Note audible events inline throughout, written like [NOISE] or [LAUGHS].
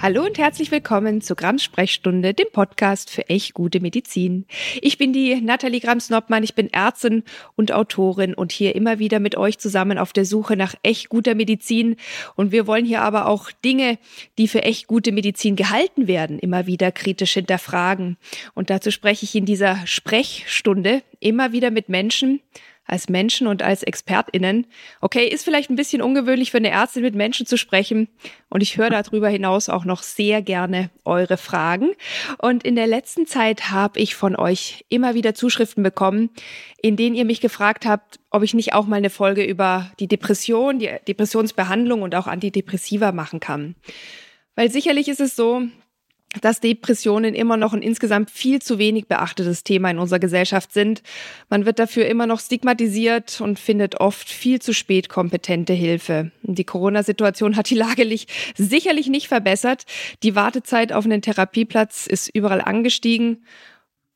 Hallo und herzlich willkommen zur Grams Sprechstunde, dem Podcast für echt gute Medizin. Ich bin die Nathalie Grams-Noppmann, ich bin Ärztin und Autorin und hier immer wieder mit euch zusammen auf der Suche nach echt guter Medizin. Und wir wollen hier aber auch Dinge, die für echt gute Medizin gehalten werden, immer wieder kritisch hinterfragen. Und dazu spreche ich in dieser Sprechstunde immer wieder mit Menschen, als Menschen und als ExpertInnen. Okay, ist vielleicht ein bisschen ungewöhnlich für eine Ärztin mit Menschen zu sprechen. Und ich höre darüber hinaus auch noch sehr gerne eure Fragen. Und in der letzten Zeit habe ich von euch immer wieder Zuschriften bekommen, in denen ihr mich gefragt habt, ob ich nicht auch mal eine Folge über die Depression, die Depressionsbehandlung und auch Antidepressiva machen kann. Weil sicherlich ist es so, dass Depressionen immer noch ein insgesamt viel zu wenig beachtetes Thema in unserer Gesellschaft sind. Man wird dafür immer noch stigmatisiert und findet oft viel zu spät kompetente Hilfe. Die Corona-Situation hat die Lage sicherlich nicht verbessert. Die Wartezeit auf einen Therapieplatz ist überall angestiegen.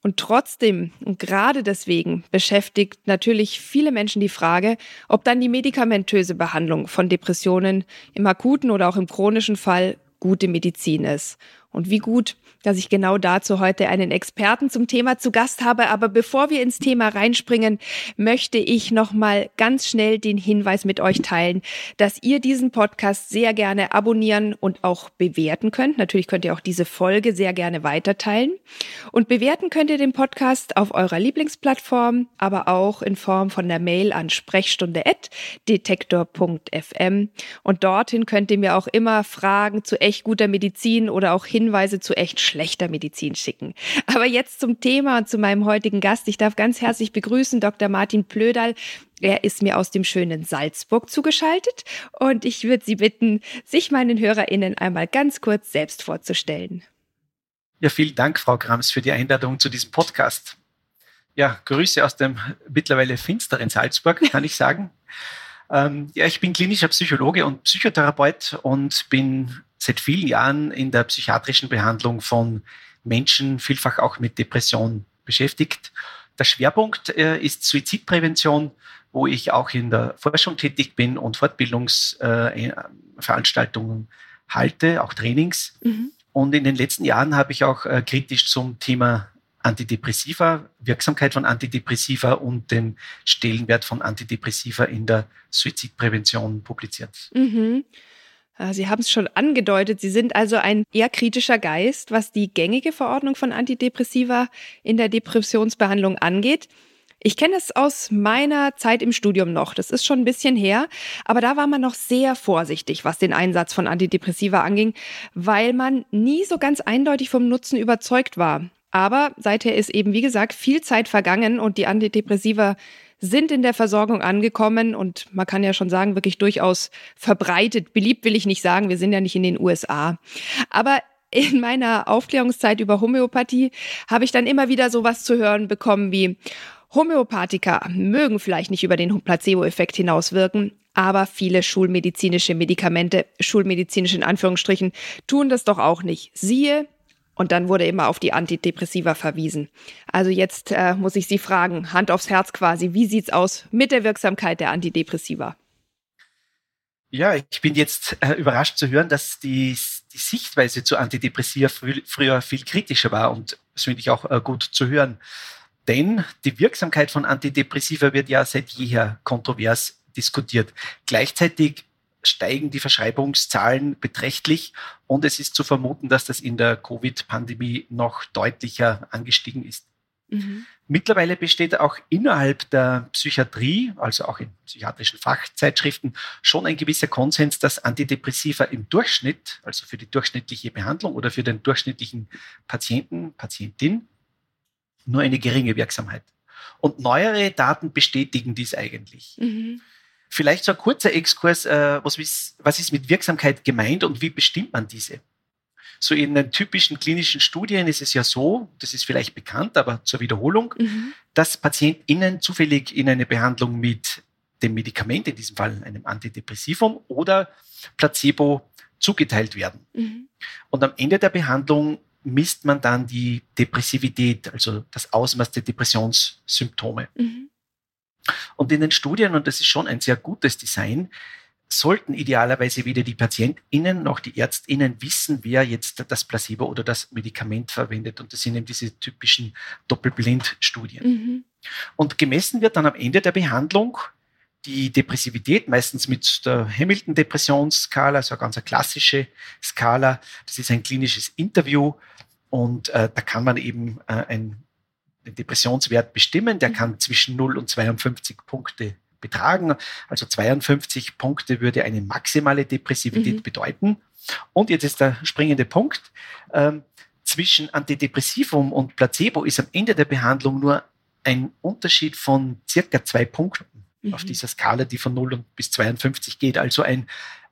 Und trotzdem und gerade deswegen beschäftigt natürlich viele Menschen die Frage, ob dann die medikamentöse Behandlung von Depressionen im akuten oder auch im chronischen Fall gute Medizin ist. Und wie gut, dass ich genau dazu heute einen Experten zum Thema zu Gast habe. Aber bevor wir ins Thema reinspringen, möchte ich noch mal ganz schnell den Hinweis mit euch teilen, dass ihr diesen Podcast sehr gerne abonnieren und auch bewerten könnt. Natürlich könnt ihr auch diese Folge sehr gerne weiterteilen. Und bewerten könnt ihr den Podcast auf eurer Lieblingsplattform, aber auch in Form von der Mail an sprechstunde.detektor.fm. Und dorthin könnt ihr mir auch immer Fragen zu echt guter Medizin oder auch Hinweise zu echt schlechter Medizin schicken. Aber jetzt zum Thema und zu meinem heutigen Gast. Ich darf ganz herzlich begrüßen Dr. Martin Plödal. Er ist mir aus dem schönen Salzburg zugeschaltet und ich würde Sie bitten, sich meinen HörerInnen einmal ganz kurz selbst vorzustellen. Ja, vielen Dank, Frau Grams, für die Einladung zu diesem Podcast. Ja, Grüße aus dem mittlerweile finsteren Salzburg, kann ich sagen. [LAUGHS] ähm, ja, ich bin klinischer Psychologe und Psychotherapeut und bin seit vielen Jahren in der psychiatrischen Behandlung von Menschen, vielfach auch mit Depression beschäftigt. Der Schwerpunkt äh, ist Suizidprävention, wo ich auch in der Forschung tätig bin und Fortbildungsveranstaltungen äh, halte, auch Trainings. Mhm. Und in den letzten Jahren habe ich auch äh, kritisch zum Thema Antidepressiva, Wirksamkeit von Antidepressiva und den Stellenwert von Antidepressiva in der Suizidprävention publiziert. Mhm. Äh, Sie haben es schon angedeutet, Sie sind also ein eher kritischer Geist, was die gängige Verordnung von Antidepressiva in der Depressionsbehandlung angeht. Ich kenne es aus meiner Zeit im Studium noch. Das ist schon ein bisschen her. Aber da war man noch sehr vorsichtig, was den Einsatz von Antidepressiva anging, weil man nie so ganz eindeutig vom Nutzen überzeugt war. Aber seither ist eben, wie gesagt, viel Zeit vergangen und die Antidepressiva sind in der Versorgung angekommen und man kann ja schon sagen, wirklich durchaus verbreitet. Beliebt will ich nicht sagen, wir sind ja nicht in den USA. Aber in meiner Aufklärungszeit über Homöopathie habe ich dann immer wieder sowas zu hören bekommen wie Homöopathika mögen vielleicht nicht über den Placebo-Effekt hinauswirken, aber viele schulmedizinische Medikamente, schulmedizinisch in Anführungsstrichen, tun das doch auch nicht. Siehe und dann wurde immer auf die Antidepressiva verwiesen. Also jetzt äh, muss ich Sie fragen, Hand aufs Herz quasi, wie sieht's aus mit der Wirksamkeit der Antidepressiva? Ja, ich bin jetzt äh, überrascht zu hören, dass die, die Sichtweise zu Antidepressiva frü früher viel kritischer war und das finde ich auch äh, gut zu hören. Denn die Wirksamkeit von Antidepressiva wird ja seit jeher kontrovers diskutiert. Gleichzeitig steigen die Verschreibungszahlen beträchtlich und es ist zu vermuten, dass das in der Covid-Pandemie noch deutlicher angestiegen ist. Mhm. Mittlerweile besteht auch innerhalb der Psychiatrie, also auch in psychiatrischen Fachzeitschriften, schon ein gewisser Konsens, dass Antidepressiva im Durchschnitt, also für die durchschnittliche Behandlung oder für den durchschnittlichen Patienten, Patientin, nur eine geringe Wirksamkeit. Und neuere Daten bestätigen dies eigentlich. Mhm. Vielleicht so ein kurzer Exkurs, äh, was, ist, was ist mit Wirksamkeit gemeint und wie bestimmt man diese? So in den typischen klinischen Studien ist es ja so, das ist vielleicht bekannt, aber zur Wiederholung, mhm. dass PatientInnen zufällig in eine Behandlung mit dem Medikament, in diesem Fall einem Antidepressivum oder Placebo zugeteilt werden. Mhm. Und am Ende der Behandlung misst man dann die Depressivität, also das Ausmaß der Depressionssymptome. Mhm. Und in den Studien, und das ist schon ein sehr gutes Design, sollten idealerweise weder die PatientInnen noch die ÄrztInnen wissen, wer jetzt das Placebo oder das Medikament verwendet. Und das sind eben diese typischen Doppelblindstudien. Mhm. Und gemessen wird dann am Ende der Behandlung die Depressivität, meistens mit der Hamilton-Depressionsskala, also eine ganz klassische Skala. Das ist ein klinisches Interview und äh, da kann man eben äh, ein, einen Depressionswert bestimmen. Der mhm. kann zwischen 0 und 52 Punkte betragen. Also 52 Punkte würde eine maximale Depressivität mhm. bedeuten. Und jetzt ist der springende Punkt. Ähm, zwischen Antidepressivum und Placebo ist am Ende der Behandlung nur ein Unterschied von circa zwei Punkten mhm. auf dieser Skala, die von 0 bis 52 geht. Also ein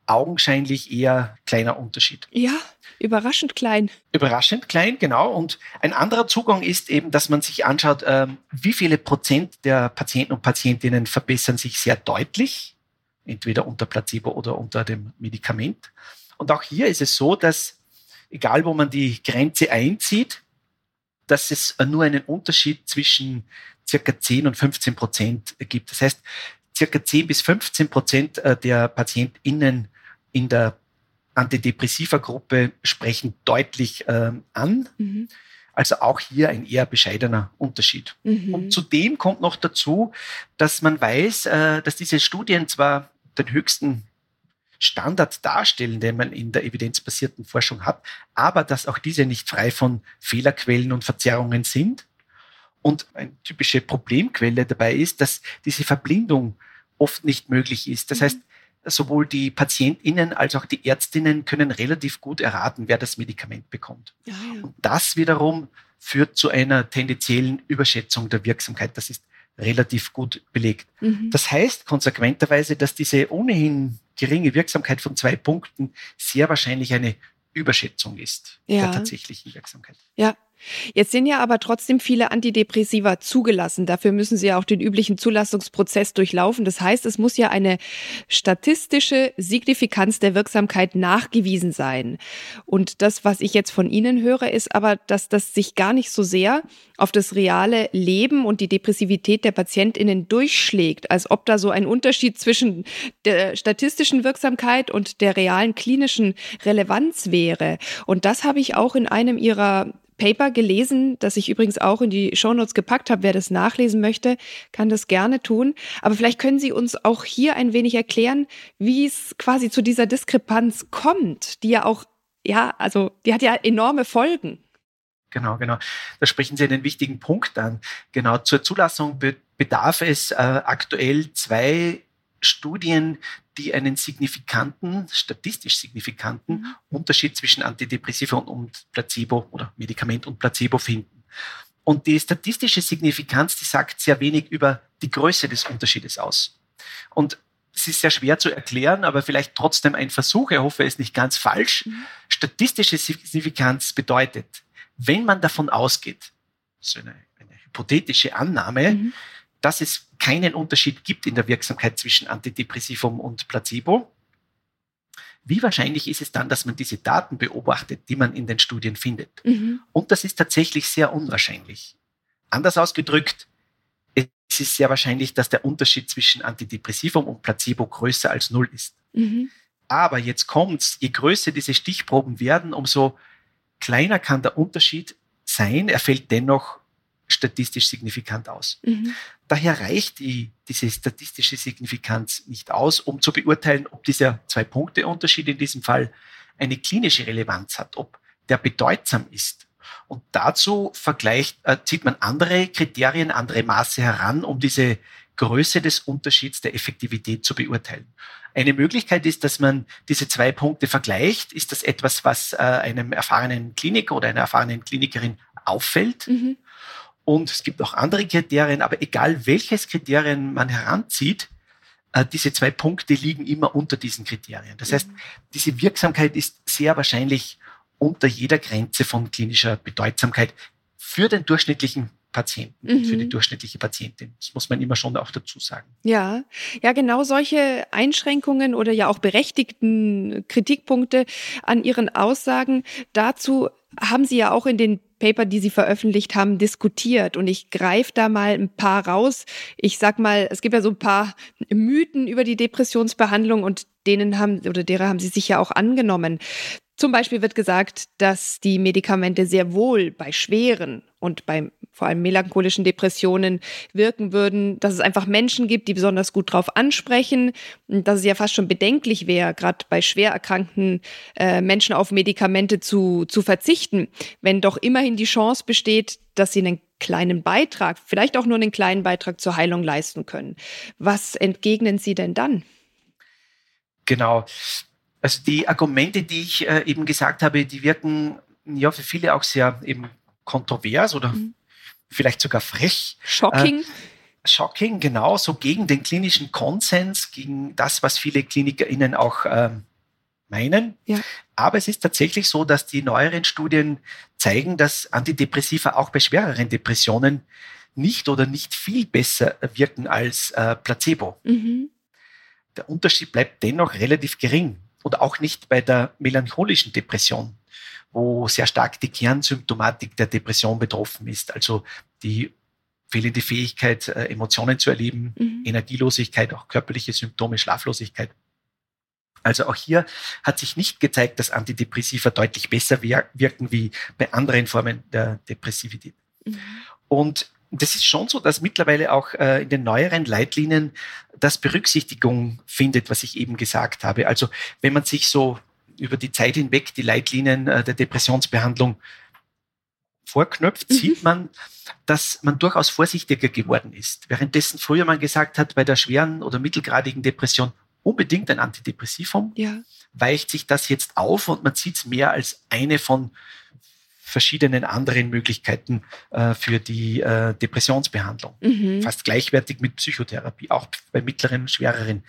augenscheinlich eher kleiner Unterschied. Ja, überraschend klein. Überraschend klein, genau. Und ein anderer Zugang ist eben, dass man sich anschaut, ähm, wie viele Prozent der Patienten und Patientinnen verbessern sich sehr deutlich, entweder unter Placebo oder unter dem Medikament. Und auch hier ist es so, dass egal wo man die Grenze einzieht, dass es nur einen Unterschied zwischen circa 10 und 15 Prozent gibt. Das heißt, circa 10 bis 15 Prozent äh, der PatientInnen in der Antidepressiva-Gruppe sprechen deutlich ähm, an. Mhm. Also auch hier ein eher bescheidener Unterschied. Mhm. Und zudem kommt noch dazu, dass man weiß, äh, dass diese Studien zwar den höchsten Standard darstellen, den man in der evidenzbasierten Forschung hat, aber dass auch diese nicht frei von Fehlerquellen und Verzerrungen sind. Und eine typische Problemquelle dabei ist, dass diese Verblindung oft nicht möglich ist. Das mhm. heißt, sowohl die PatientInnen als auch die Ärztinnen können relativ gut erraten, wer das Medikament bekommt. Ja, ja. Und das wiederum führt zu einer tendenziellen Überschätzung der Wirksamkeit. Das ist relativ gut belegt. Mhm. Das heißt konsequenterweise, dass diese ohnehin geringe Wirksamkeit von zwei Punkten sehr wahrscheinlich eine Überschätzung ist ja. der tatsächlichen Wirksamkeit. Ja, Jetzt sind ja aber trotzdem viele Antidepressiva zugelassen. Dafür müssen sie ja auch den üblichen Zulassungsprozess durchlaufen. Das heißt, es muss ja eine statistische Signifikanz der Wirksamkeit nachgewiesen sein. Und das, was ich jetzt von Ihnen höre, ist aber, dass das sich gar nicht so sehr auf das reale Leben und die Depressivität der Patientinnen durchschlägt, als ob da so ein Unterschied zwischen der statistischen Wirksamkeit und der realen klinischen Relevanz wäre. Und das habe ich auch in einem Ihrer Paper gelesen, das ich übrigens auch in die Shownotes gepackt habe. Wer das nachlesen möchte, kann das gerne tun. Aber vielleicht können Sie uns auch hier ein wenig erklären, wie es quasi zu dieser Diskrepanz kommt, die ja auch, ja, also die hat ja enorme Folgen. Genau, genau. Da sprechen Sie einen wichtigen Punkt an. Genau, zur Zulassung bedarf es äh, aktuell zwei Studien, die einen signifikanten, statistisch signifikanten mhm. Unterschied zwischen Antidepressiva und Placebo oder Medikament und Placebo finden. Und die statistische Signifikanz, die sagt sehr wenig über die Größe des Unterschiedes aus. Und es ist sehr schwer zu erklären, aber vielleicht trotzdem ein Versuch. Ich hoffe, es ist nicht ganz falsch. Mhm. Statistische Signifikanz bedeutet, wenn man davon ausgeht, so eine, eine hypothetische Annahme, mhm dass es keinen Unterschied gibt in der Wirksamkeit zwischen Antidepressivum und Placebo. Wie wahrscheinlich ist es dann, dass man diese Daten beobachtet, die man in den Studien findet? Mhm. Und das ist tatsächlich sehr unwahrscheinlich. Anders ausgedrückt, es ist sehr wahrscheinlich, dass der Unterschied zwischen Antidepressivum und Placebo größer als null ist. Mhm. Aber jetzt kommt's, je größer diese Stichproben werden, umso kleiner kann der Unterschied sein. Er fällt dennoch statistisch signifikant aus. Mhm. Daher reicht die, diese statistische Signifikanz nicht aus, um zu beurteilen, ob dieser Zwei-Punkte-Unterschied in diesem Fall eine klinische Relevanz hat, ob der bedeutsam ist. Und dazu vergleicht, äh, zieht man andere Kriterien, andere Maße heran, um diese Größe des Unterschieds der Effektivität zu beurteilen. Eine Möglichkeit ist, dass man diese zwei Punkte vergleicht. Ist das etwas, was äh, einem erfahrenen Kliniker oder einer erfahrenen Klinikerin auffällt? Mhm. Und es gibt auch andere Kriterien, aber egal welches Kriterien man heranzieht, äh, diese zwei Punkte liegen immer unter diesen Kriterien. Das heißt, mhm. diese Wirksamkeit ist sehr wahrscheinlich unter jeder Grenze von klinischer Bedeutsamkeit für den durchschnittlichen Patienten, mhm. für die durchschnittliche Patientin. Das muss man immer schon auch dazu sagen. Ja, ja, genau solche Einschränkungen oder ja auch berechtigten Kritikpunkte an Ihren Aussagen. Dazu haben Sie ja auch in den Paper, die Sie veröffentlicht haben, diskutiert. Und ich greife da mal ein paar raus. Ich sag mal, es gibt ja so ein paar Mythen über die Depressionsbehandlung und denen haben oder derer haben Sie sich ja auch angenommen. Zum Beispiel wird gesagt, dass die Medikamente sehr wohl bei schweren und bei vor allem melancholischen Depressionen wirken würden, dass es einfach Menschen gibt, die besonders gut drauf ansprechen, dass es ja fast schon bedenklich wäre, gerade bei schwer erkrankten äh, Menschen auf Medikamente zu, zu verzichten, wenn doch immerhin die Chance besteht, dass sie einen kleinen Beitrag, vielleicht auch nur einen kleinen Beitrag zur Heilung leisten können. Was entgegnen Sie denn dann? Genau. Also die Argumente, die ich äh, eben gesagt habe, die wirken ja für viele auch sehr eben kontrovers oder mhm. vielleicht sogar frech. Shocking. Äh, shocking, genau, so gegen den klinischen Konsens, gegen das, was viele KlinikerInnen auch äh, meinen. Ja. Aber es ist tatsächlich so, dass die neueren Studien zeigen, dass Antidepressiva auch bei schwereren Depressionen nicht oder nicht viel besser wirken als äh, Placebo. Mhm. Der Unterschied bleibt dennoch relativ gering und auch nicht bei der melancholischen Depression, wo sehr stark die Kernsymptomatik der Depression betroffen ist, also die fehlende Fähigkeit, äh, Emotionen zu erleben, mhm. Energielosigkeit, auch körperliche Symptome, Schlaflosigkeit. Also auch hier hat sich nicht gezeigt, dass Antidepressiva deutlich besser wirken wie bei anderen Formen der Depressivität. Mhm. Und das ist schon so, dass mittlerweile auch äh, in den neueren Leitlinien das Berücksichtigung findet, was ich eben gesagt habe. Also wenn man sich so über die Zeit hinweg die Leitlinien äh, der Depressionsbehandlung vorknöpft, mhm. sieht man, dass man durchaus vorsichtiger geworden ist. Währenddessen früher man gesagt hat, bei der schweren oder mittelgradigen Depression unbedingt ein Antidepressivum, ja. weicht sich das jetzt auf und man sieht es mehr als eine von verschiedenen anderen Möglichkeiten äh, für die äh, Depressionsbehandlung. Mhm. Fast gleichwertig mit Psychotherapie, auch bei mittleren, schwereren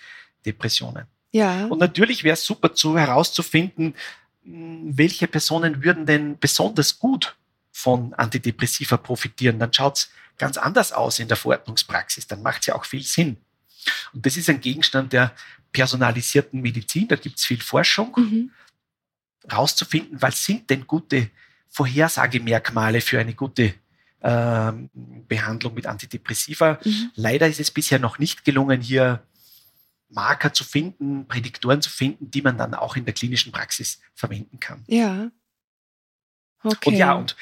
Depressionen. Ja. Und natürlich wäre es super zu herauszufinden, welche Personen würden denn besonders gut von Antidepressiva profitieren. Dann schaut es ganz anders aus in der Verordnungspraxis. Dann macht es ja auch viel Sinn. Und das ist ein Gegenstand der personalisierten Medizin. Da gibt es viel Forschung, mhm. rauszufinden, was sind denn gute Vorhersagemerkmale für eine gute ähm, Behandlung mit Antidepressiva. Mhm. Leider ist es bisher noch nicht gelungen, hier Marker zu finden, Prädiktoren zu finden, die man dann auch in der klinischen Praxis verwenden kann. Ja. Okay. Und ja, und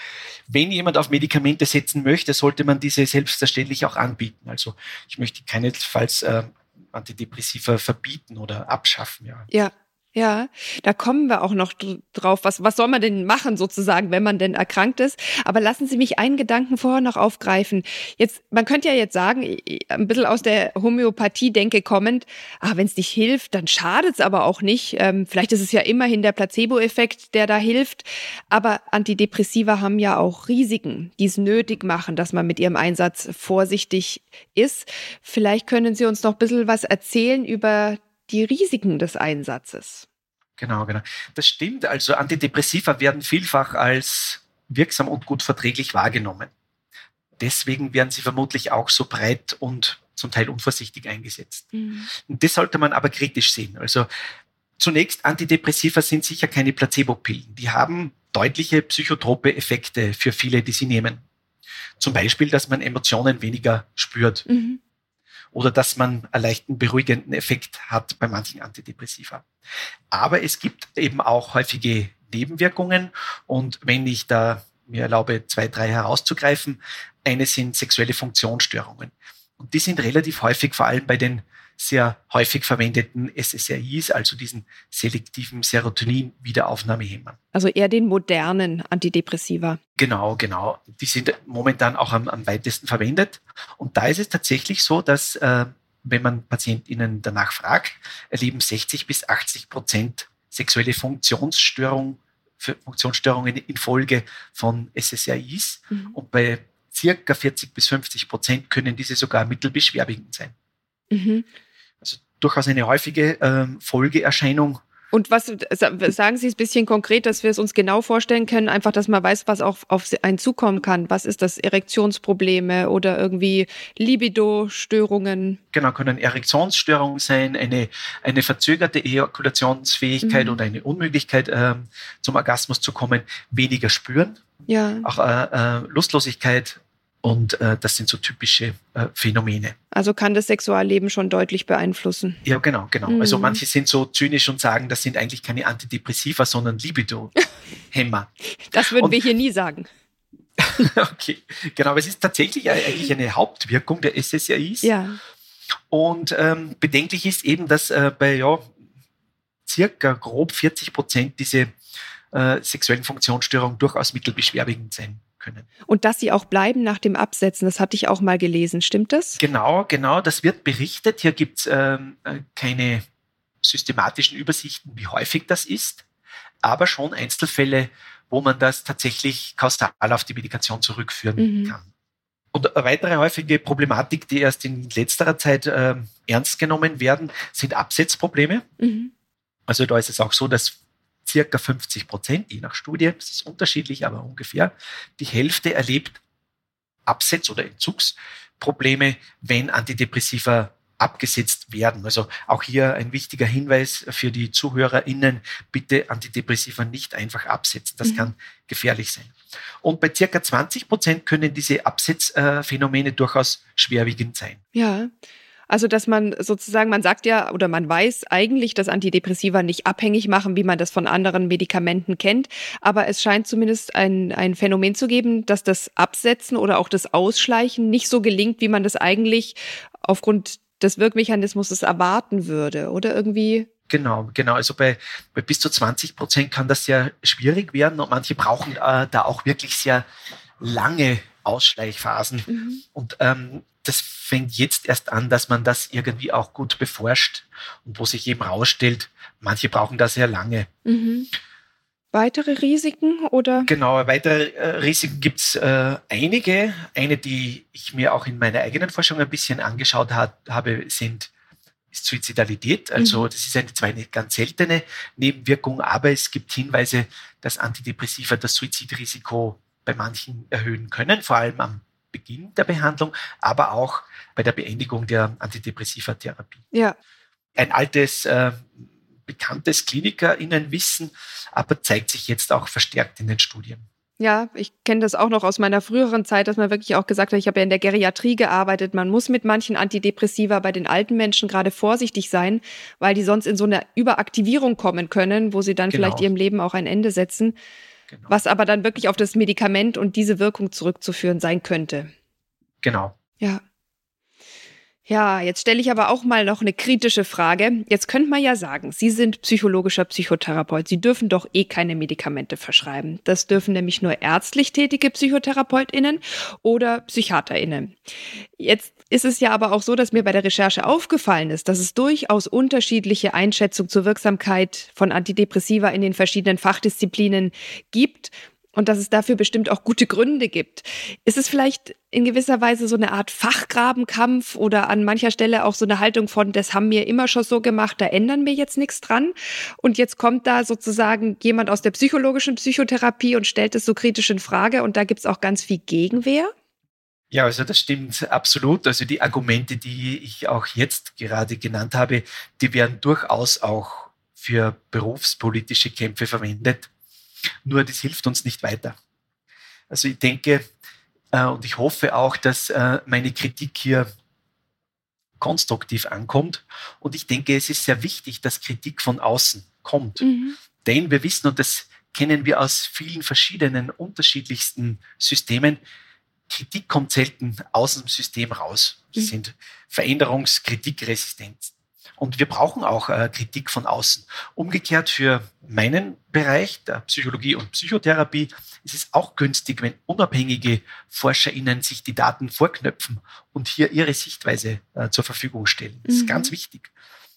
wenn jemand auf Medikamente setzen möchte, sollte man diese selbstverständlich auch anbieten. Also ich möchte keinesfalls äh, Antidepressiva verbieten oder abschaffen. Ja. ja, ja, da kommen wir auch noch drauf. Was, was soll man denn machen sozusagen, wenn man denn erkrankt ist? Aber lassen Sie mich einen Gedanken vorher noch aufgreifen. Jetzt, man könnte ja jetzt sagen, ein bisschen aus der Homöopathie-Denke kommend, ah, wenn es nicht hilft, dann schadet es aber auch nicht. Ähm, vielleicht ist es ja immerhin der Placebo-Effekt, der da hilft. Aber Antidepressiva haben ja auch Risiken, die es nötig machen, dass man mit ihrem Einsatz vorsichtig ist. Vielleicht können Sie uns noch ein bisschen was erzählen über die Risiken des Einsatzes. Genau, genau. Das stimmt. Also Antidepressiva werden vielfach als wirksam und gut verträglich wahrgenommen. Deswegen werden sie vermutlich auch so breit und zum Teil unvorsichtig eingesetzt. Mhm. Und das sollte man aber kritisch sehen. Also zunächst, Antidepressiva sind sicher keine Placebo-Pillen. Die haben deutliche psychotrope Effekte für viele, die sie nehmen. Zum Beispiel, dass man Emotionen weniger spürt. Mhm oder dass man einen leichten beruhigenden Effekt hat bei manchen Antidepressiva. Aber es gibt eben auch häufige Nebenwirkungen und wenn ich da mir erlaube, zwei, drei herauszugreifen, eine sind sexuelle Funktionsstörungen. Und die sind relativ häufig vor allem bei den sehr häufig verwendeten SSRIs, also diesen selektiven Serotonin-Wiederaufnahmehemmern. Also eher den modernen Antidepressiva. Genau, genau. Die sind momentan auch am, am weitesten verwendet. Und da ist es tatsächlich so, dass äh, wenn man PatientInnen danach fragt, erleben 60 bis 80 Prozent sexuelle Funktionsstörung, Funktionsstörungen infolge von SSRIs. Mhm. Und bei circa 40 bis 50 Prozent können diese sogar mittelbeschwerwegend sein. Mhm durchaus eine häufige ähm, Folgeerscheinung Und was sagen Sie es ein bisschen konkret, dass wir es uns genau vorstellen können, einfach, dass man weiß, was auch auf einen zukommen kann. Was ist das? Erektionsprobleme oder irgendwie Libido-Störungen? Genau, können Erektionsstörungen sein, eine, eine verzögerte Ejakulationsfähigkeit mhm. oder eine Unmöglichkeit ähm, zum Orgasmus zu kommen, weniger spüren, ja. auch äh, äh, Lustlosigkeit, und äh, das sind so typische äh, Phänomene. Also kann das Sexualleben schon deutlich beeinflussen. Ja, genau, genau. Also mhm. Also manche sind so zynisch und sagen, das sind eigentlich keine Antidepressiva, sondern Libido-Hämmer. [LAUGHS] das würden und, wir hier nie sagen. [LAUGHS] okay, genau. Aber es ist tatsächlich eigentlich eine Hauptwirkung der SSRIs. Ja. Und ähm, bedenklich ist eben, dass äh, bei ja, circa grob 40 Prozent diese äh, sexuellen Funktionsstörungen durchaus mittelbeschwerwegend sein können. Und dass sie auch bleiben nach dem Absetzen, das hatte ich auch mal gelesen, stimmt das? Genau, genau, das wird berichtet. Hier gibt es ähm, äh, keine systematischen Übersichten, wie häufig das ist, aber schon Einzelfälle, wo man das tatsächlich kausal auf die Medikation zurückführen mhm. kann. Und eine weitere häufige Problematik, die erst in letzterer Zeit äh, ernst genommen werden, sind Absetzprobleme. Mhm. Also da ist es auch so, dass circa 50 Prozent, je nach Studie, das ist unterschiedlich, aber ungefähr, die Hälfte erlebt Absetz- oder Entzugsprobleme, wenn Antidepressiva abgesetzt werden. Also auch hier ein wichtiger Hinweis für die ZuhörerInnen, bitte Antidepressiva nicht einfach absetzen. Das mhm. kann gefährlich sein. Und bei circa 20 Prozent können diese Absetzphänomene durchaus schwerwiegend sein. Ja, also, dass man sozusagen, man sagt ja oder man weiß eigentlich, dass Antidepressiva nicht abhängig machen, wie man das von anderen Medikamenten kennt. Aber es scheint zumindest ein, ein Phänomen zu geben, dass das Absetzen oder auch das Ausschleichen nicht so gelingt, wie man das eigentlich aufgrund des Wirkmechanismus erwarten würde. Oder irgendwie Genau, genau. Also bei, bei bis zu 20 Prozent kann das sehr schwierig werden und manche brauchen äh, da auch wirklich sehr lange Ausschleichphasen. Mhm. Und ähm, das fängt jetzt erst an, dass man das irgendwie auch gut beforscht und wo sich eben rausstellt, manche brauchen da sehr lange. Mhm. Weitere Risiken oder? Genau, weitere äh, Risiken gibt es äh, einige. Eine, die ich mir auch in meiner eigenen Forschung ein bisschen angeschaut hat, habe, sind ist Suizidalität. Also mhm. das ist eine zwar eine ganz seltene Nebenwirkung, aber es gibt Hinweise, dass Antidepressiva das Suizidrisiko bei manchen erhöhen können, vor allem am Beginn der Behandlung, aber auch bei der Beendigung der Antidepressiva Therapie. Ja. Ein altes, äh, bekanntes KlinikerInnenwissen, aber zeigt sich jetzt auch verstärkt in den Studien. Ja, ich kenne das auch noch aus meiner früheren Zeit, dass man wirklich auch gesagt hat, ich habe ja in der Geriatrie gearbeitet, man muss mit manchen Antidepressiva bei den alten Menschen gerade vorsichtig sein, weil die sonst in so eine Überaktivierung kommen können, wo sie dann genau. vielleicht ihrem Leben auch ein Ende setzen. Genau. Was aber dann wirklich auf das Medikament und diese Wirkung zurückzuführen sein könnte. Genau. Ja. Ja, jetzt stelle ich aber auch mal noch eine kritische Frage. Jetzt könnte man ja sagen, Sie sind psychologischer Psychotherapeut. Sie dürfen doch eh keine Medikamente verschreiben. Das dürfen nämlich nur ärztlich tätige PsychotherapeutInnen oder PsychiaterInnen. Jetzt ist es ja aber auch so, dass mir bei der Recherche aufgefallen ist, dass es durchaus unterschiedliche Einschätzungen zur Wirksamkeit von Antidepressiva in den verschiedenen Fachdisziplinen gibt und dass es dafür bestimmt auch gute Gründe gibt. Ist es vielleicht in gewisser Weise so eine Art Fachgrabenkampf oder an mancher Stelle auch so eine Haltung von, das haben wir immer schon so gemacht, da ändern wir jetzt nichts dran. Und jetzt kommt da sozusagen jemand aus der psychologischen Psychotherapie und stellt es so kritisch in Frage und da gibt es auch ganz viel Gegenwehr? Ja, also das stimmt absolut. Also die Argumente, die ich auch jetzt gerade genannt habe, die werden durchaus auch für berufspolitische Kämpfe verwendet. Nur das hilft uns nicht weiter. Also ich denke äh, und ich hoffe auch, dass äh, meine Kritik hier konstruktiv ankommt. Und ich denke, es ist sehr wichtig, dass Kritik von außen kommt. Mhm. Denn wir wissen, und das kennen wir aus vielen verschiedenen, unterschiedlichsten Systemen, Kritik kommt selten aus dem System raus. Das mhm. sind Veränderungskritikresistenten. Und wir brauchen auch äh, Kritik von außen. Umgekehrt für meinen Bereich der Psychologie und Psychotherapie ist es auch günstig, wenn unabhängige ForscherInnen sich die Daten vorknöpfen und hier ihre Sichtweise äh, zur Verfügung stellen. Das mhm. ist ganz wichtig.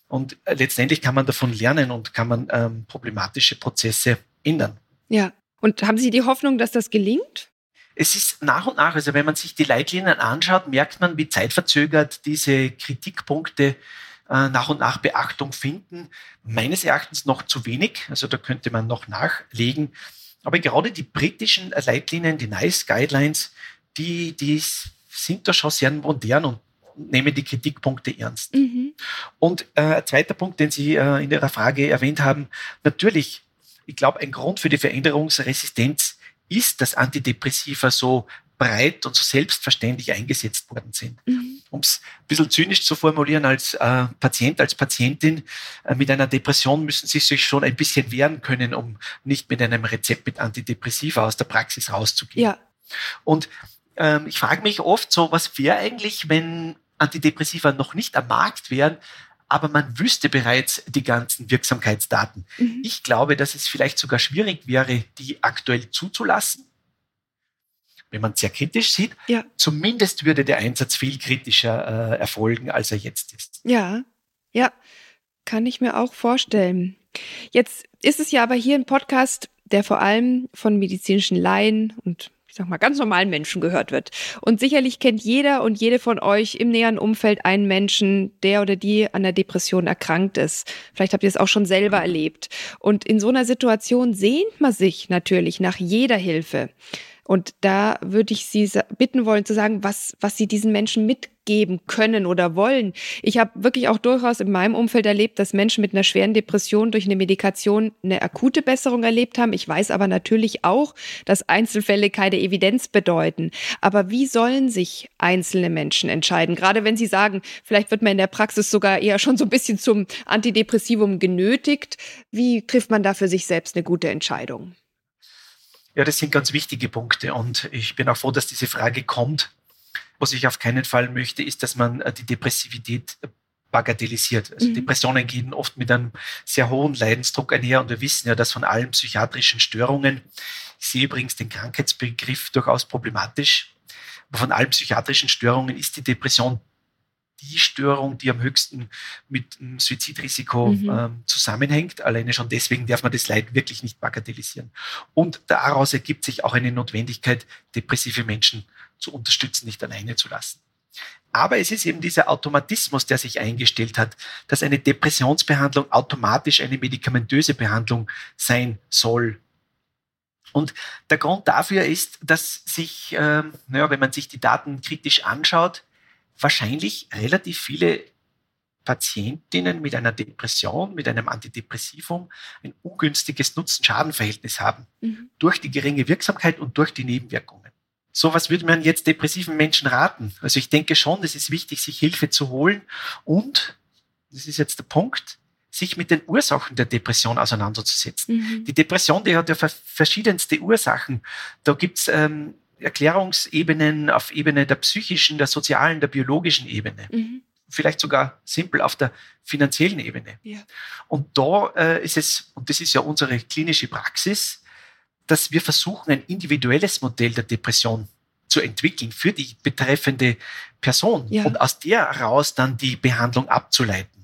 Und äh, letztendlich kann man davon lernen und kann man ähm, problematische Prozesse ändern. Ja. Und haben Sie die Hoffnung, dass das gelingt? Es ist nach und nach, also wenn man sich die Leitlinien anschaut, merkt man, wie zeitverzögert diese Kritikpunkte äh, nach und nach Beachtung finden. Meines Erachtens noch zu wenig, also da könnte man noch nachlegen. Aber gerade die britischen Leitlinien, die NICE Guidelines, die, die sind da schon sehr modern und nehmen die Kritikpunkte ernst. Mhm. Und äh, ein zweiter Punkt, den Sie äh, in Ihrer Frage erwähnt haben, natürlich, ich glaube, ein Grund für die Veränderungsresistenz ist, dass Antidepressiva so breit und so selbstverständlich eingesetzt worden sind. Mhm. Um es ein bisschen zynisch zu formulieren, als äh, Patient, als Patientin äh, mit einer Depression müssen Sie sich schon ein bisschen wehren können, um nicht mit einem Rezept mit Antidepressiva aus der Praxis rauszugehen. Ja. Und ähm, ich frage mich oft so, was wäre eigentlich, wenn Antidepressiva noch nicht am Markt wären, aber man wüsste bereits die ganzen Wirksamkeitsdaten. Mhm. Ich glaube, dass es vielleicht sogar schwierig wäre, die aktuell zuzulassen wenn man es sehr kritisch sieht, ja. zumindest würde der Einsatz viel kritischer äh, erfolgen, als er jetzt ist. Ja, ja, kann ich mir auch vorstellen. Jetzt ist es ja aber hier ein Podcast, der vor allem von medizinischen Laien und ich sag mal, ganz normalen Menschen gehört wird. Und sicherlich kennt jeder und jede von euch im näheren Umfeld einen Menschen, der oder die an der Depression erkrankt ist. Vielleicht habt ihr es auch schon selber erlebt. Und in so einer Situation sehnt man sich natürlich nach jeder Hilfe. Und da würde ich Sie bitten wollen zu sagen, was, was Sie diesen Menschen mitgeben können oder wollen. Ich habe wirklich auch durchaus in meinem Umfeld erlebt, dass Menschen mit einer schweren Depression durch eine Medikation eine akute Besserung erlebt haben. Ich weiß aber natürlich auch, dass Einzelfälle keine Evidenz bedeuten. Aber wie sollen sich einzelne Menschen entscheiden? Gerade wenn Sie sagen, vielleicht wird man in der Praxis sogar eher schon so ein bisschen zum Antidepressivum genötigt. Wie trifft man da für sich selbst eine gute Entscheidung? Ja, das sind ganz wichtige Punkte und ich bin auch froh, dass diese Frage kommt. Was ich auf keinen Fall möchte, ist, dass man äh, die Depressivität bagatellisiert. Also mhm. Depressionen gehen oft mit einem sehr hohen Leidensdruck einher und wir wissen ja, dass von allen psychiatrischen Störungen, ich sehe übrigens den Krankheitsbegriff durchaus problematisch, aber von allen psychiatrischen Störungen ist die Depression die Störung, die am höchsten mit dem Suizidrisiko mhm. ähm, zusammenhängt. Alleine schon deswegen darf man das Leid wirklich nicht bagatellisieren. Und daraus ergibt sich auch eine Notwendigkeit, depressive Menschen zu unterstützen, nicht alleine zu lassen. Aber es ist eben dieser Automatismus, der sich eingestellt hat, dass eine Depressionsbehandlung automatisch eine medikamentöse Behandlung sein soll. Und der Grund dafür ist, dass sich, äh, naja, wenn man sich die Daten kritisch anschaut, wahrscheinlich relativ viele Patientinnen mit einer Depression, mit einem Antidepressivum ein ungünstiges Nutzen-Schaden-Verhältnis haben. Mhm. Durch die geringe Wirksamkeit und durch die Nebenwirkungen. So was würde man jetzt depressiven Menschen raten? Also ich denke schon, es ist wichtig, sich Hilfe zu holen und, das ist jetzt der Punkt, sich mit den Ursachen der Depression auseinanderzusetzen. Mhm. Die Depression, die hat ja verschiedenste Ursachen. Da gibt's ähm, Erklärungsebenen auf Ebene der psychischen, der sozialen, der biologischen Ebene. Mhm. Vielleicht sogar simpel auf der finanziellen Ebene. Ja. Und da äh, ist es, und das ist ja unsere klinische Praxis, dass wir versuchen, ein individuelles Modell der Depression zu entwickeln für die betreffende Person ja. und aus der heraus dann die Behandlung abzuleiten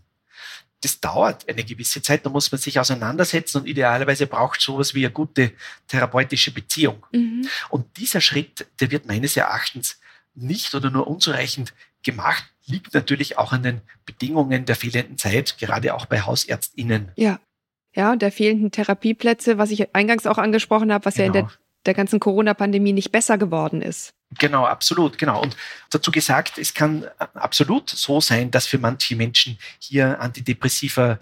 das dauert eine gewisse Zeit, da muss man sich auseinandersetzen und idealerweise braucht sowas wie eine gute therapeutische Beziehung. Mhm. Und dieser Schritt, der wird meines Erachtens nicht oder nur unzureichend gemacht, liegt natürlich auch an den Bedingungen der fehlenden Zeit, gerade auch bei HausärztInnen. Ja. Ja, und der fehlenden Therapieplätze, was ich eingangs auch angesprochen habe, was genau. ja in der, genau. der ganzen Corona-Pandemie nicht besser geworden ist. Genau, absolut, genau. Und dazu gesagt, es kann absolut so sein, dass für manche Menschen hier Antidepressiva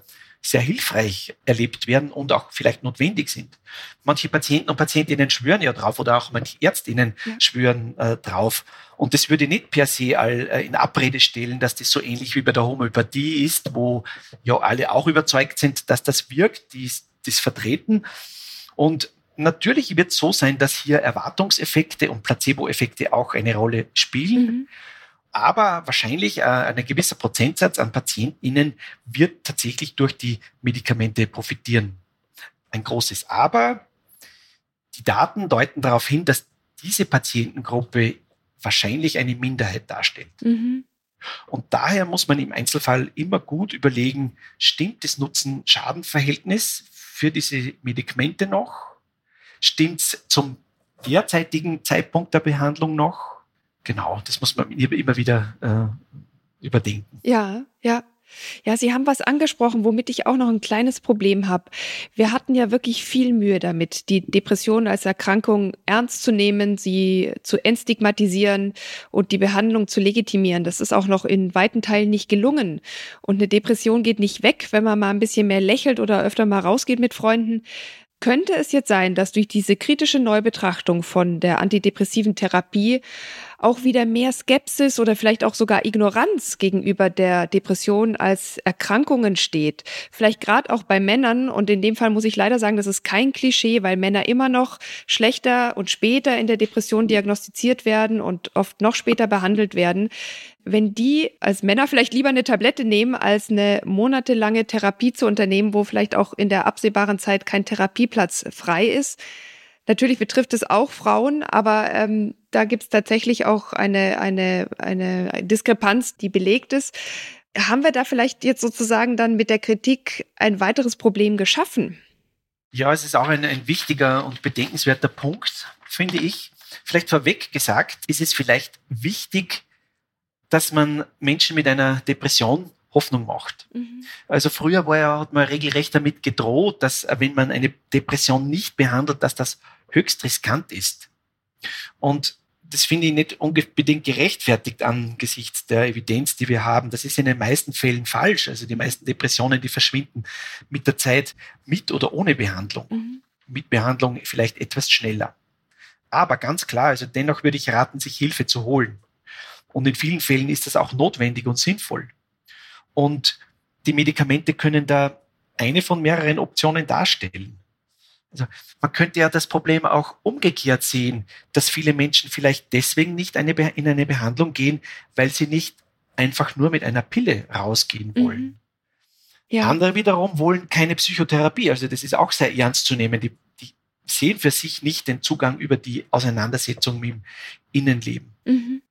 sehr hilfreich erlebt werden und auch vielleicht notwendig sind. Manche Patienten und Patientinnen schwören ja drauf oder auch manche Ärztinnen ja. schwören äh, drauf. Und das würde nicht per se all, äh, in Abrede stellen, dass das so ähnlich wie bei der Homöopathie ist, wo ja alle auch überzeugt sind, dass das wirkt, die das vertreten. Und Natürlich wird es so sein, dass hier Erwartungseffekte und Placebo-Effekte auch eine Rolle spielen. Mhm. Aber wahrscheinlich äh, ein gewisser Prozentsatz an PatientInnen wird tatsächlich durch die Medikamente profitieren. Ein großes Aber. Die Daten deuten darauf hin, dass diese Patientengruppe wahrscheinlich eine Minderheit darstellt. Mhm. Und daher muss man im Einzelfall immer gut überlegen, stimmt das Nutzen-Schaden-Verhältnis für diese Medikamente noch? Stimmt es zum derzeitigen Zeitpunkt der Behandlung noch? Genau, das muss man immer wieder äh, überdenken. Ja, ja. Ja, Sie haben was angesprochen, womit ich auch noch ein kleines Problem habe. Wir hatten ja wirklich viel Mühe damit, die Depression als Erkrankung ernst zu nehmen, sie zu entstigmatisieren und die Behandlung zu legitimieren. Das ist auch noch in weiten Teilen nicht gelungen. Und eine Depression geht nicht weg, wenn man mal ein bisschen mehr lächelt oder öfter mal rausgeht mit Freunden. Könnte es jetzt sein, dass durch diese kritische Neubetrachtung von der antidepressiven Therapie auch wieder mehr Skepsis oder vielleicht auch sogar Ignoranz gegenüber der Depression als Erkrankung entsteht? Vielleicht gerade auch bei Männern. Und in dem Fall muss ich leider sagen, das ist kein Klischee, weil Männer immer noch schlechter und später in der Depression diagnostiziert werden und oft noch später behandelt werden wenn die als Männer vielleicht lieber eine Tablette nehmen, als eine monatelange Therapie zu unternehmen, wo vielleicht auch in der absehbaren Zeit kein Therapieplatz frei ist. Natürlich betrifft es auch Frauen, aber ähm, da gibt es tatsächlich auch eine, eine, eine Diskrepanz, die belegt ist. Haben wir da vielleicht jetzt sozusagen dann mit der Kritik ein weiteres Problem geschaffen? Ja, es ist auch ein, ein wichtiger und bedenkenswerter Punkt, finde ich. Vielleicht vorweg gesagt, ist es vielleicht wichtig, dass man Menschen mit einer Depression Hoffnung macht. Mhm. Also früher war ja, hat man regelrecht damit gedroht, dass wenn man eine Depression nicht behandelt, dass das höchst riskant ist. Und das finde ich nicht unbedingt gerechtfertigt angesichts der Evidenz, die wir haben. Das ist in den meisten Fällen falsch. Also die meisten Depressionen, die verschwinden mit der Zeit mit oder ohne Behandlung. Mhm. Mit Behandlung vielleicht etwas schneller. Aber ganz klar, also dennoch würde ich raten, sich Hilfe zu holen. Und in vielen Fällen ist das auch notwendig und sinnvoll. Und die Medikamente können da eine von mehreren Optionen darstellen. Also man könnte ja das Problem auch umgekehrt sehen, dass viele Menschen vielleicht deswegen nicht eine in eine Behandlung gehen, weil sie nicht einfach nur mit einer Pille rausgehen mhm. wollen. Mhm. Ja. Andere wiederum wollen keine Psychotherapie. Also das ist auch sehr ernst zu nehmen. Die, die sehen für sich nicht den Zugang über die Auseinandersetzung mit dem Innenleben. Mhm.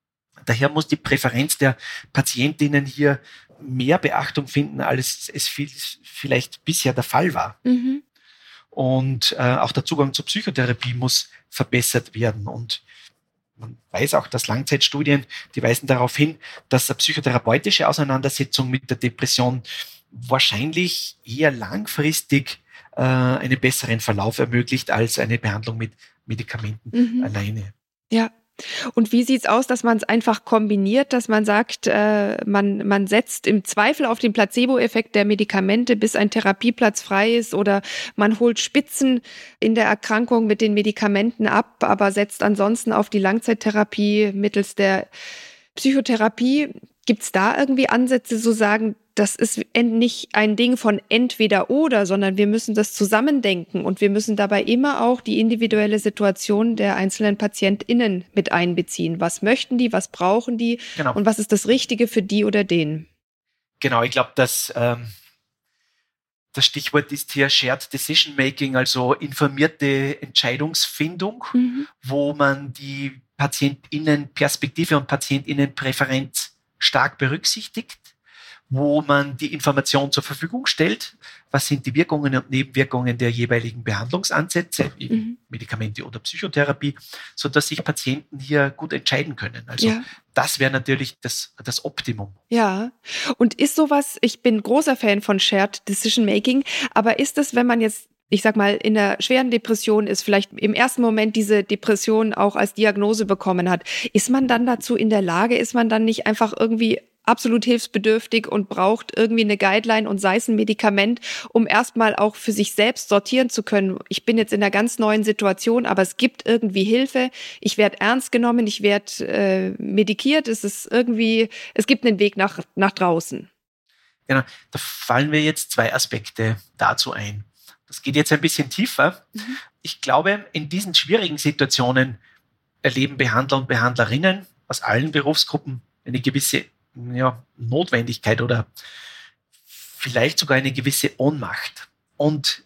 Daher muss die Präferenz der Patientinnen hier mehr Beachtung finden, als es vielleicht bisher der Fall war. Mhm. Und äh, auch der Zugang zur Psychotherapie muss verbessert werden. Und man weiß auch, dass Langzeitstudien, die weisen darauf hin, dass eine psychotherapeutische Auseinandersetzung mit der Depression wahrscheinlich eher langfristig äh, einen besseren Verlauf ermöglicht als eine Behandlung mit Medikamenten mhm. alleine. Ja, und wie sieht's aus, dass man es einfach kombiniert, dass man sagt, äh, man, man setzt im Zweifel auf den Placebo-Effekt der Medikamente, bis ein Therapieplatz frei ist, oder man holt Spitzen in der Erkrankung mit den Medikamenten ab, aber setzt ansonsten auf die Langzeittherapie mittels der Psychotherapie. Gibt's da irgendwie Ansätze, so sagen, das ist nicht ein Ding von entweder oder, sondern wir müssen das zusammendenken und wir müssen dabei immer auch die individuelle Situation der einzelnen PatientInnen mit einbeziehen. Was möchten die, was brauchen die genau. und was ist das Richtige für die oder den? Genau, ich glaube, dass ähm, das Stichwort ist hier Shared Decision Making, also informierte Entscheidungsfindung, mhm. wo man die PatientInnen-Perspektive und PatientInnen-Präferenz stark berücksichtigt wo man die Information zur Verfügung stellt. Was sind die Wirkungen und Nebenwirkungen der jeweiligen Behandlungsansätze, mhm. Medikamente oder Psychotherapie, so dass sich Patienten hier gut entscheiden können. Also ja. das wäre natürlich das, das Optimum. Ja. Und ist sowas, ich bin großer Fan von Shared Decision Making, aber ist es, wenn man jetzt ich sag mal, in einer schweren Depression ist, vielleicht im ersten Moment diese Depression auch als Diagnose bekommen hat, ist man dann dazu in der Lage, ist man dann nicht einfach irgendwie absolut hilfsbedürftig und braucht irgendwie eine Guideline und sei es ein Medikament, um erstmal auch für sich selbst sortieren zu können. Ich bin jetzt in einer ganz neuen Situation, aber es gibt irgendwie Hilfe. Ich werde ernst genommen, ich werde äh, medikiert. Es ist irgendwie, es gibt einen Weg nach, nach draußen. Genau, da fallen mir jetzt zwei Aspekte dazu ein. Das geht jetzt ein bisschen tiefer. Mhm. Ich glaube, in diesen schwierigen Situationen erleben Behandler und Behandlerinnen aus allen Berufsgruppen eine gewisse ja, Notwendigkeit oder vielleicht sogar eine gewisse Ohnmacht. Und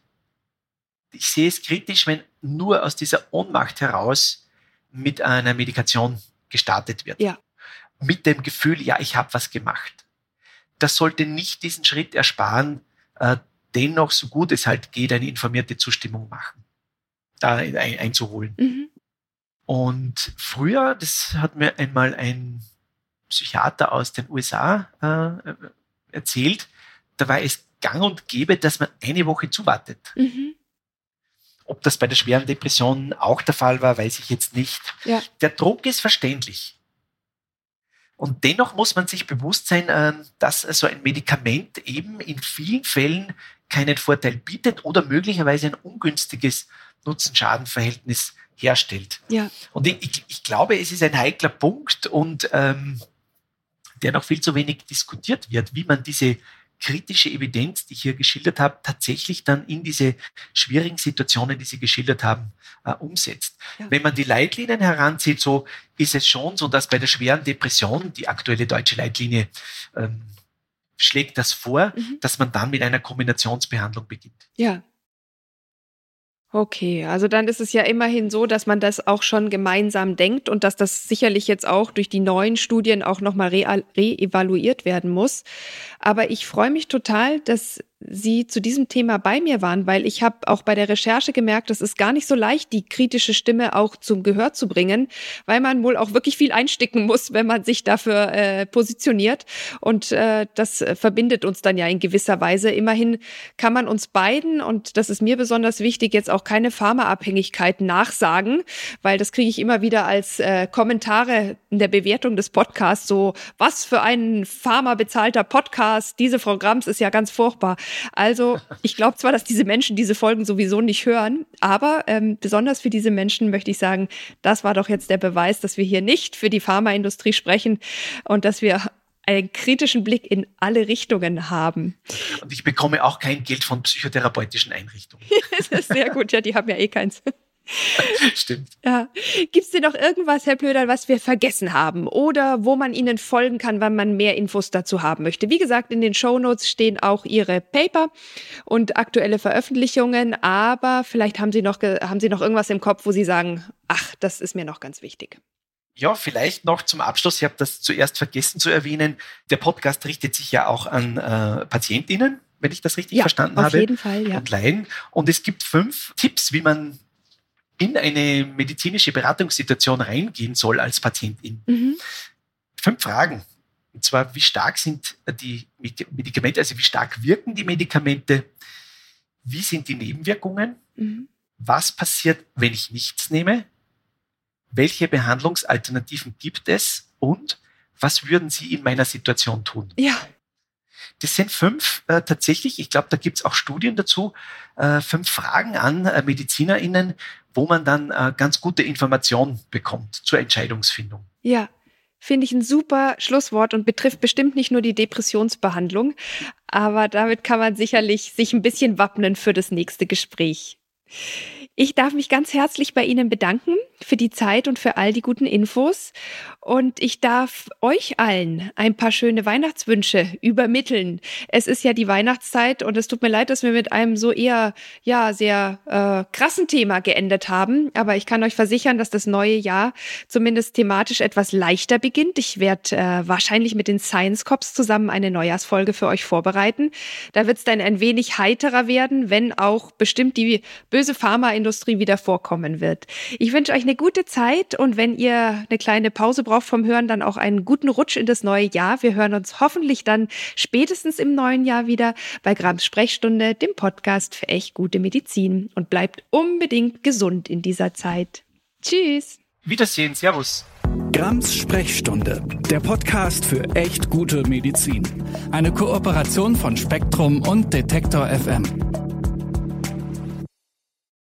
ich sehe es kritisch, wenn nur aus dieser Ohnmacht heraus mit einer Medikation gestartet wird. Ja. Mit dem Gefühl, ja, ich habe was gemacht. Das sollte nicht diesen Schritt ersparen, äh, dennoch so gut es halt geht, eine informierte Zustimmung machen, da ein, einzuholen. Mhm. Und früher, das hat mir einmal ein Psychiater aus den USA äh, erzählt, da war es gang und gäbe, dass man eine Woche zuwartet. Mhm. Ob das bei der schweren Depression auch der Fall war, weiß ich jetzt nicht. Ja. Der Druck ist verständlich. Und dennoch muss man sich bewusst sein, äh, dass so ein Medikament eben in vielen Fällen keinen Vorteil bietet oder möglicherweise ein ungünstiges Nutzen-Schaden-Verhältnis herstellt. Ja. Und ich, ich, glaube, es ist ein heikler Punkt und ähm, der noch viel zu wenig diskutiert wird, wie man diese kritische Evidenz, die ich hier geschildert habe, tatsächlich dann in diese schwierigen Situationen, die Sie geschildert haben, äh, umsetzt. Ja. Wenn man die Leitlinien heranzieht, so ist es schon so, dass bei der schweren Depression, die aktuelle deutsche Leitlinie ähm, schlägt das vor, mhm. dass man dann mit einer Kombinationsbehandlung beginnt. Ja, Okay, also dann ist es ja immerhin so, dass man das auch schon gemeinsam denkt und dass das sicherlich jetzt auch durch die neuen Studien auch nochmal re-evaluiert werden muss. Aber ich freue mich total, dass Sie zu diesem Thema bei mir waren, weil ich habe auch bei der Recherche gemerkt, es ist gar nicht so leicht, die kritische Stimme auch zum Gehör zu bringen, weil man wohl auch wirklich viel einsticken muss, wenn man sich dafür äh, positioniert. Und äh, das verbindet uns dann ja in gewisser Weise. Immerhin kann man uns beiden, und das ist mir besonders wichtig, jetzt auch keine Pharmaabhängigkeit nachsagen, weil das kriege ich immer wieder als äh, Kommentare in der Bewertung des Podcasts so, was für ein Pharma bezahlter Podcast, diese Frau Grams ist ja ganz furchtbar. Also ich glaube zwar, dass diese Menschen diese Folgen sowieso nicht hören, aber ähm, besonders für diese Menschen möchte ich sagen, das war doch jetzt der Beweis, dass wir hier nicht für die Pharmaindustrie sprechen und dass wir einen kritischen Blick in alle Richtungen haben. Und ich bekomme auch kein Geld von psychotherapeutischen Einrichtungen. [LAUGHS] das ist sehr gut, ja, die haben ja eh keins. [LAUGHS] Stimmt. Ja. Gibt es denn noch irgendwas, Herr Blöder, was wir vergessen haben oder wo man Ihnen folgen kann, wenn man mehr Infos dazu haben möchte? Wie gesagt, in den Show Notes stehen auch Ihre Paper und aktuelle Veröffentlichungen, aber vielleicht haben Sie noch, haben Sie noch irgendwas im Kopf, wo Sie sagen, ach, das ist mir noch ganz wichtig. Ja, vielleicht noch zum Abschluss. Ich habe das zuerst vergessen zu erwähnen. Der Podcast richtet sich ja auch an äh, PatientInnen, wenn ich das richtig ja, verstanden auf habe. Auf jeden Fall, ja. Und Laien. Und es gibt fünf Tipps, wie man in eine medizinische Beratungssituation reingehen soll als Patientin. Mhm. Fünf Fragen. Und zwar, wie stark sind die Medikamente, also wie stark wirken die Medikamente? Wie sind die Nebenwirkungen? Mhm. Was passiert, wenn ich nichts nehme? Welche Behandlungsalternativen gibt es? Und was würden Sie in meiner Situation tun? Ja. Das sind fünf äh, tatsächlich, ich glaube, da gibt es auch Studien dazu, äh, fünf Fragen an äh, MedizinerInnen, wo man dann äh, ganz gute Informationen bekommt zur Entscheidungsfindung. Ja, finde ich ein super Schlusswort und betrifft bestimmt nicht nur die Depressionsbehandlung, aber damit kann man sicherlich sich ein bisschen wappnen für das nächste Gespräch. Ich darf mich ganz herzlich bei Ihnen bedanken für die Zeit und für all die guten Infos. Und ich darf euch allen ein paar schöne Weihnachtswünsche übermitteln. Es ist ja die Weihnachtszeit und es tut mir leid, dass wir mit einem so eher, ja, sehr äh, krassen Thema geendet haben. Aber ich kann euch versichern, dass das neue Jahr zumindest thematisch etwas leichter beginnt. Ich werde äh, wahrscheinlich mit den Science Cops zusammen eine Neujahrsfolge für euch vorbereiten. Da wird es dann ein wenig heiterer werden, wenn auch bestimmt die böse Pharmaindustrie wieder vorkommen wird. Ich wünsche euch eine gute Zeit und wenn ihr eine kleine Pause braucht vom Hören, dann auch einen guten Rutsch in das neue Jahr. Wir hören uns hoffentlich dann spätestens im neuen Jahr wieder bei Grams Sprechstunde, dem Podcast für echt gute Medizin und bleibt unbedingt gesund in dieser Zeit. Tschüss. Wiedersehen. Servus. Grams Sprechstunde, der Podcast für echt gute Medizin. Eine Kooperation von Spektrum und Detektor FM.